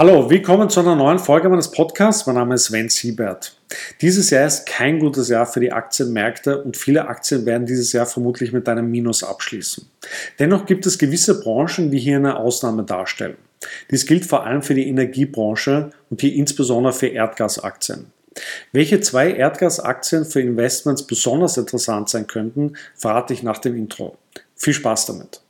Hallo, willkommen zu einer neuen Folge meines Podcasts. Mein Name ist Sven Siebert. Dieses Jahr ist kein gutes Jahr für die Aktienmärkte und viele Aktien werden dieses Jahr vermutlich mit einem Minus abschließen. Dennoch gibt es gewisse Branchen, die hier eine Ausnahme darstellen. Dies gilt vor allem für die Energiebranche und hier insbesondere für Erdgasaktien. Welche zwei Erdgasaktien für Investments besonders interessant sein könnten, verrate ich nach dem Intro. Viel Spaß damit!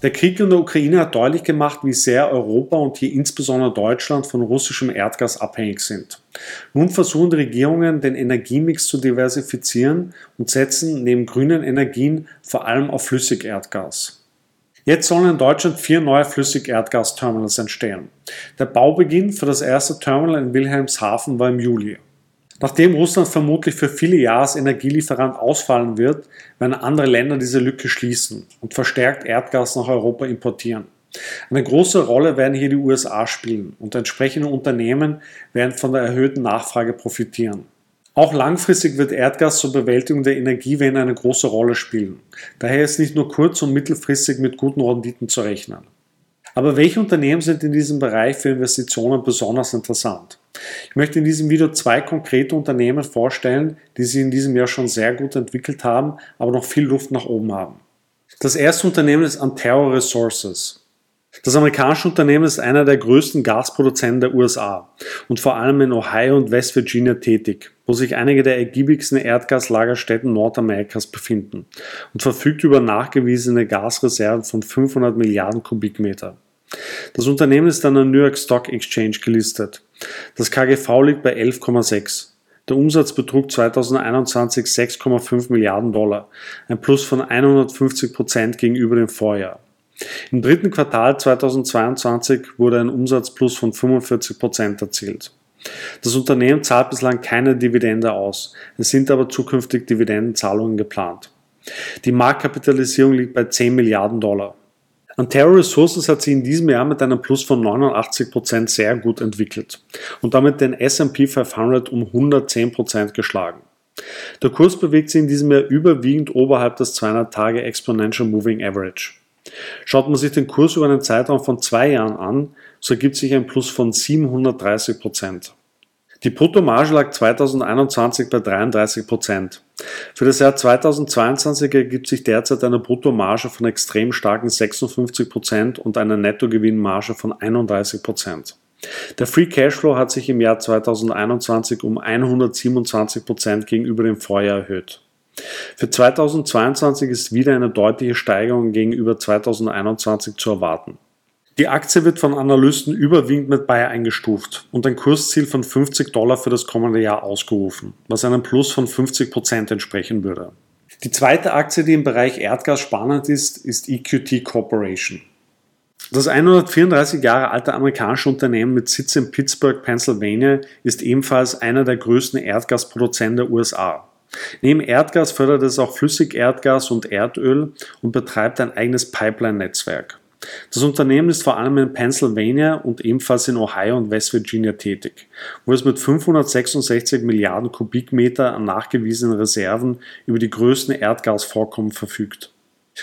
Der Krieg in der Ukraine hat deutlich gemacht, wie sehr Europa und hier insbesondere Deutschland von russischem Erdgas abhängig sind. Nun versuchen die Regierungen, den Energiemix zu diversifizieren und setzen neben grünen Energien vor allem auf Flüssigerdgas. Jetzt sollen in Deutschland vier neue Flüssigerdgasterminals entstehen. Der Baubeginn für das erste Terminal in Wilhelmshaven war im Juli. Nachdem Russland vermutlich für viele Jahre als Energielieferant ausfallen wird, werden andere Länder diese Lücke schließen und verstärkt Erdgas nach Europa importieren. Eine große Rolle werden hier die USA spielen und entsprechende Unternehmen werden von der erhöhten Nachfrage profitieren. Auch langfristig wird Erdgas zur Bewältigung der Energiewende eine große Rolle spielen. Daher ist nicht nur kurz- und mittelfristig mit guten Renditen zu rechnen. Aber welche Unternehmen sind in diesem Bereich für Investitionen besonders interessant? Ich möchte in diesem Video zwei konkrete Unternehmen vorstellen, die sich in diesem Jahr schon sehr gut entwickelt haben, aber noch viel Luft nach oben haben. Das erste Unternehmen ist Antero Resources. Das amerikanische Unternehmen ist einer der größten Gasproduzenten der USA und vor allem in Ohio und West Virginia tätig, wo sich einige der ergiebigsten Erdgaslagerstätten Nordamerikas befinden und verfügt über nachgewiesene Gasreserven von 500 Milliarden Kubikmeter. Das Unternehmen ist an der New York Stock Exchange gelistet. Das KGV liegt bei 11,6. Der Umsatz betrug 2021 6,5 Milliarden Dollar, ein Plus von 150 Prozent gegenüber dem Vorjahr. Im dritten Quartal 2022 wurde ein Umsatzplus von 45 Prozent erzielt. Das Unternehmen zahlt bislang keine Dividende aus, es sind aber zukünftig Dividendenzahlungen geplant. Die Marktkapitalisierung liegt bei 10 Milliarden Dollar. Antero Resources hat sich in diesem Jahr mit einem Plus von 89% sehr gut entwickelt und damit den S&P 500 um 110% geschlagen. Der Kurs bewegt sich in diesem Jahr überwiegend oberhalb des 200 Tage Exponential Moving Average. Schaut man sich den Kurs über einen Zeitraum von zwei Jahren an, so ergibt sich ein Plus von 730 Die Bruttomarge lag 2021 bei 33% Für das Jahr 2022 ergibt sich derzeit eine Bruttomarge von extrem starken 56% und eine Nettogewinnmarge von 31% Der Free Cashflow hat sich im Jahr 2021 um 127% gegenüber dem Vorjahr erhöht. Für 2022 ist wieder eine deutliche Steigerung gegenüber 2021 zu erwarten. Die Aktie wird von Analysten überwiegend mit Buy eingestuft und ein Kursziel von 50 Dollar für das kommende Jahr ausgerufen, was einem Plus von 50 Prozent entsprechen würde. Die zweite Aktie, die im Bereich Erdgas spannend ist, ist EQT Corporation. Das 134 Jahre alte amerikanische Unternehmen mit Sitz in Pittsburgh, Pennsylvania, ist ebenfalls einer der größten Erdgasproduzenten der USA. Neben Erdgas fördert es auch Flüssigerdgas und Erdöl und betreibt ein eigenes Pipeline-Netzwerk. Das Unternehmen ist vor allem in Pennsylvania und ebenfalls in Ohio und West Virginia tätig, wo es mit 566 Milliarden Kubikmeter an nachgewiesenen Reserven über die größten Erdgasvorkommen verfügt.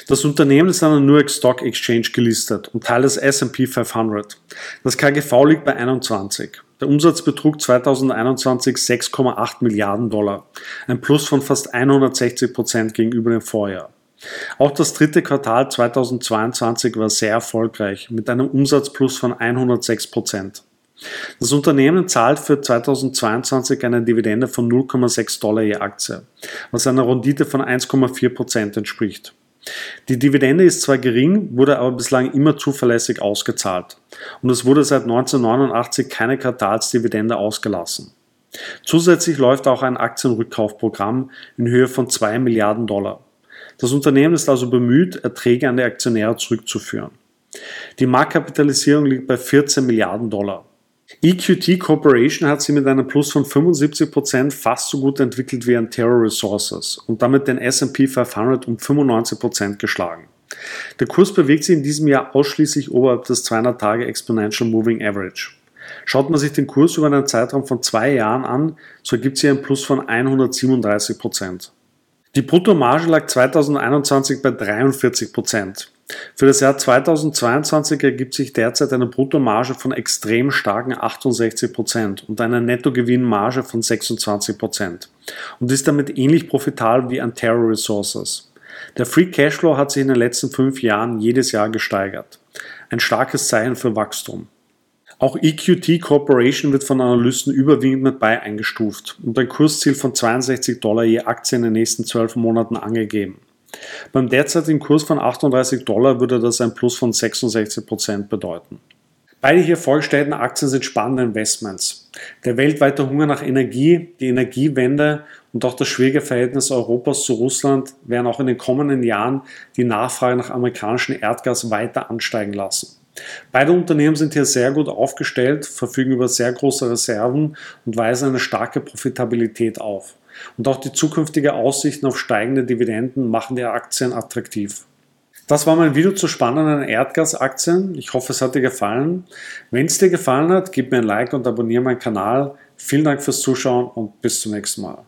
Das Unternehmen ist an der New York Stock Exchange gelistet und Teil des S&P 500. Das KGV liegt bei 21. Der Umsatz betrug 2021 6,8 Milliarden Dollar, ein Plus von fast 160 Prozent gegenüber dem Vorjahr. Auch das dritte Quartal 2022 war sehr erfolgreich mit einem Umsatzplus von 106 Prozent. Das Unternehmen zahlt für 2022 eine Dividende von 0,6 Dollar je Aktie, was einer Rendite von 1,4 Prozent entspricht. Die Dividende ist zwar gering, wurde aber bislang immer zuverlässig ausgezahlt und es wurde seit 1989 keine Quartalsdividende ausgelassen. Zusätzlich läuft auch ein Aktienrückkaufprogramm in Höhe von 2 Milliarden Dollar. Das Unternehmen ist also bemüht, Erträge an die Aktionäre zurückzuführen. Die Marktkapitalisierung liegt bei 14 Milliarden Dollar. EQT Corporation hat sich mit einem Plus von 75% fast so gut entwickelt wie Antero Resources und damit den S&P 500 um 95% geschlagen. Der Kurs bewegt sich in diesem Jahr ausschließlich oberhalb des 200 Tage Exponential Moving Average. Schaut man sich den Kurs über einen Zeitraum von zwei Jahren an, so ergibt sich ein Plus von 137%. Die Bruttomarge lag 2021 bei 43 Prozent. Für das Jahr 2022 ergibt sich derzeit eine Bruttomarge von extrem starken 68 Prozent und einer Nettogewinnmarge von 26 Prozent und ist damit ähnlich profitabel wie Antero Resources. Der Free Cashflow hat sich in den letzten fünf Jahren jedes Jahr gesteigert. Ein starkes Zeichen für Wachstum. Auch EQT Corporation wird von Analysten überwiegend mit Buy eingestuft und ein Kursziel von 62 Dollar je Aktie in den nächsten zwölf Monaten angegeben. Beim derzeitigen Kurs von 38 Dollar würde das ein Plus von 66 Prozent bedeuten. Beide hier vorgestellten Aktien sind spannende Investments. Der weltweite Hunger nach Energie, die Energiewende und auch das schwierige Verhältnis Europas zu Russland werden auch in den kommenden Jahren die Nachfrage nach amerikanischem Erdgas weiter ansteigen lassen. Beide Unternehmen sind hier sehr gut aufgestellt, verfügen über sehr große Reserven und weisen eine starke Profitabilität auf. Und auch die zukünftige Aussichten auf steigende Dividenden machen die Aktien attraktiv. Das war mein Video zu spannenden Erdgasaktien. Ich hoffe, es hat dir gefallen. Wenn es dir gefallen hat, gib mir ein Like und abonniere meinen Kanal. Vielen Dank fürs Zuschauen und bis zum nächsten Mal.